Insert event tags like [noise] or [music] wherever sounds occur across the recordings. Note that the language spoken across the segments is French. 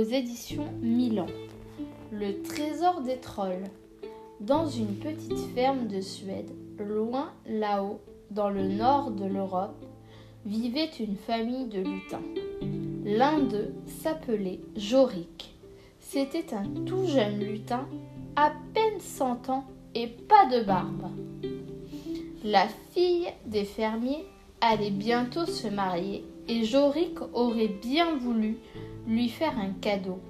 aux éditions Milan. Le trésor des trolls. Dans une petite ferme de Suède, loin là-haut, dans le nord de l'Europe, vivait une famille de lutins. L'un d'eux s'appelait Jorik. C'était un tout jeune lutin, à peine cent ans et pas de barbe. La fille des fermiers allait bientôt se marier et Jorik aurait bien voulu lui faire un cadeau,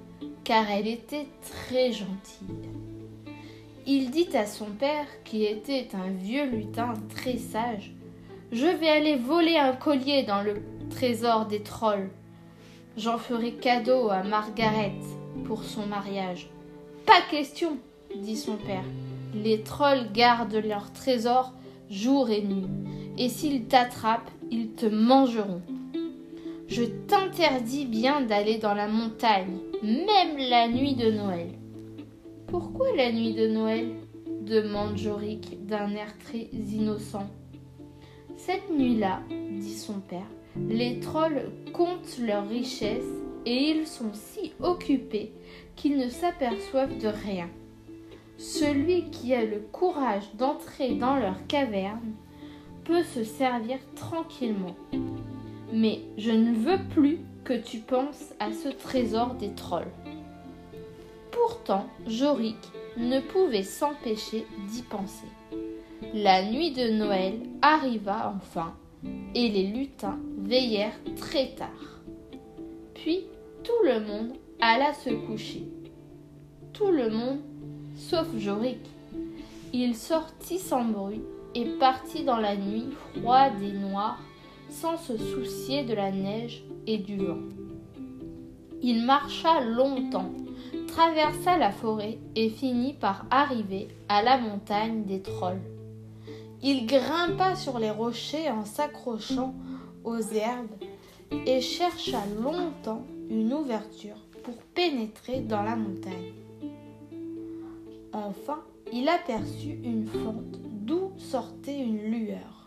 car elle était très gentille. Il dit à son père, qui était un vieux lutin très sage, Je vais aller voler un collier dans le trésor des trolls. J'en ferai cadeau à Margaret pour son mariage. Pas question, dit son père. Les trolls gardent leur trésor jour et nuit, et s'ils t'attrapent, ils te mangeront. Je t'interdis bien d'aller dans la montagne, même la nuit de Noël. Pourquoi la nuit de Noël? demande Jorik d'un air très innocent. Cette nuit-là, dit son père, les trolls comptent leurs richesses et ils sont si occupés qu'ils ne s'aperçoivent de rien. Celui qui a le courage d'entrer dans leur caverne peut se servir tranquillement. Mais je ne veux plus que tu penses à ce trésor des trolls. Pourtant, Jorik ne pouvait s'empêcher d'y penser. La nuit de Noël arriva enfin, et les lutins veillèrent très tard. Puis tout le monde alla se coucher. Tout le monde sauf Jorik. Il sortit sans bruit et partit dans la nuit froide et noire sans se soucier de la neige et du vent. Il marcha longtemps, traversa la forêt et finit par arriver à la montagne des trolls. Il grimpa sur les rochers en s'accrochant aux herbes et chercha longtemps une ouverture pour pénétrer dans la montagne. Enfin, il aperçut une fente d'où sortait une lueur.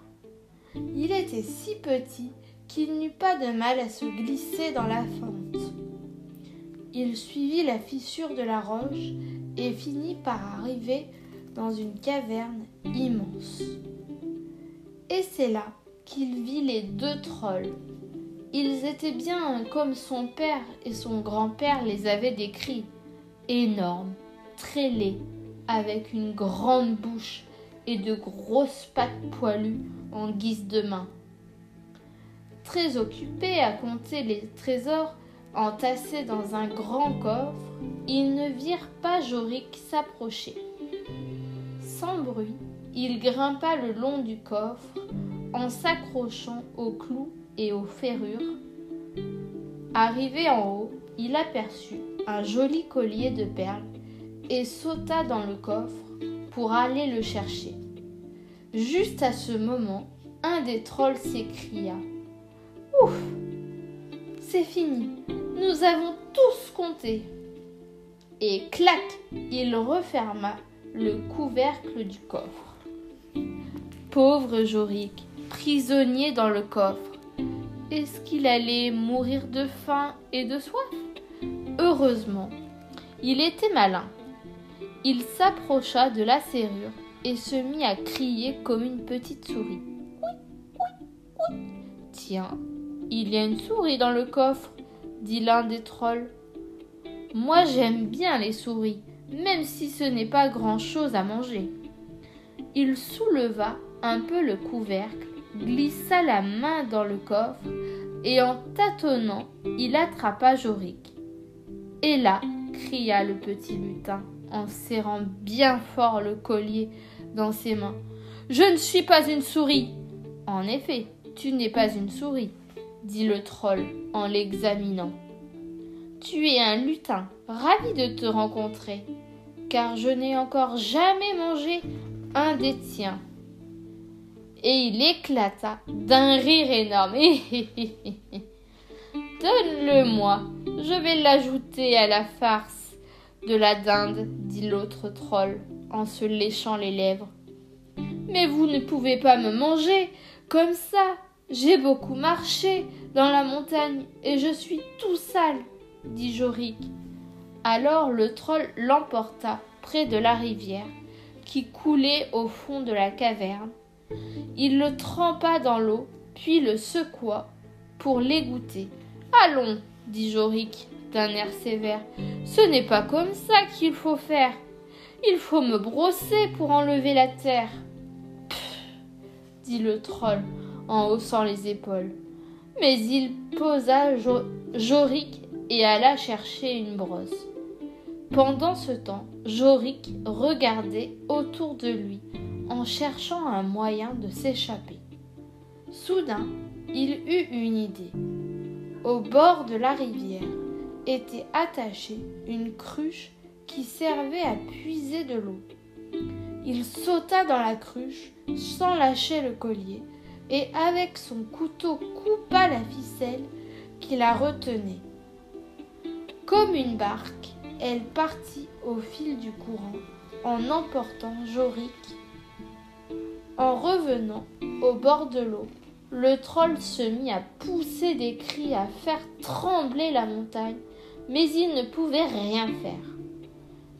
Il était si petit qu'il n'eut pas de mal à se glisser dans la fente. Il suivit la fissure de la roche et finit par arriver dans une caverne immense. Et c'est là qu'il vit les deux trolls. Ils étaient bien comme son père et son grand-père les avaient décrits, énormes, très laids, avec une grande bouche et de grosses pattes poilues en guise de main. Très occupés à compter les trésors entassés dans un grand coffre, ils ne virent pas Jorik s'approcher. Sans bruit, il grimpa le long du coffre en s'accrochant aux clous et aux ferrures. Arrivé en haut, il aperçut un joli collier de perles et sauta dans le coffre pour aller le chercher. Juste à ce moment, un des trolls s'écria. Ouf C'est fini. Nous avons tous compté. Et clac Il referma le couvercle du coffre. Pauvre Jorik, prisonnier dans le coffre, est-ce qu'il allait mourir de faim et de soif? Heureusement, il était malin il s'approcha de la serrure et se mit à crier comme une petite souris. Tiens, il y a une souris dans le coffre, dit l'un des trolls. Moi j'aime bien les souris, même si ce n'est pas grand-chose à manger. Il souleva un peu le couvercle, glissa la main dans le coffre, et en tâtonnant, il attrapa Jorik. Et là, cria le petit lutin, en serrant bien fort le collier dans ses mains. Je ne suis pas une souris. En effet, tu n'es pas une souris, dit le troll en l'examinant. Tu es un lutin, ravi de te rencontrer, car je n'ai encore jamais mangé un des tiens. Et il éclata d'un rire énorme. [laughs] Donne-le-moi, je vais l'ajouter à la farce de la dinde, dit l'autre troll en se léchant les lèvres. Mais vous ne pouvez pas me manger comme ça. J'ai beaucoup marché dans la montagne et je suis tout sale. dit Jorik. Alors le troll l'emporta près de la rivière qui coulait au fond de la caverne. Il le trempa dans l'eau, puis le secoua pour l'égoutter. Allons, dit Jorik d'un air sévère, ce n'est pas comme ça qu'il faut faire. Il faut me brosser pour enlever la terre. Pfff, dit le troll en haussant les épaules. Mais il posa Jorik et alla chercher une brosse. Pendant ce temps, Jorik regardait autour de lui en cherchant un moyen de s'échapper. Soudain, il eut une idée. Au bord de la rivière était attachée une cruche qui servait à puiser de l'eau. Il sauta dans la cruche sans lâcher le collier et avec son couteau coupa la ficelle qui la retenait. Comme une barque, elle partit au fil du courant en emportant Jorik. En revenant au bord de l'eau, le troll se mit à pousser des cris, à faire trembler la montagne, mais il ne pouvait rien faire.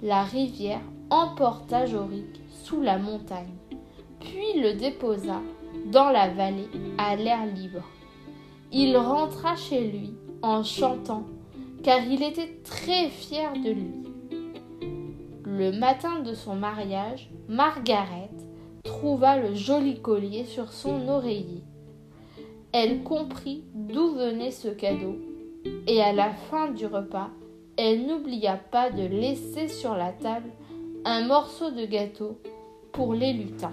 La rivière emporta Jorik sous la montagne, puis le déposa dans la vallée à l'air libre. Il rentra chez lui en chantant car il était très fier de lui. Le matin de son mariage, Margaret trouva le joli collier sur son oreiller. Elle comprit d'où venait ce cadeau, et à la fin du repas, elle n'oublia pas de laisser sur la table un morceau de gâteau pour les lutins.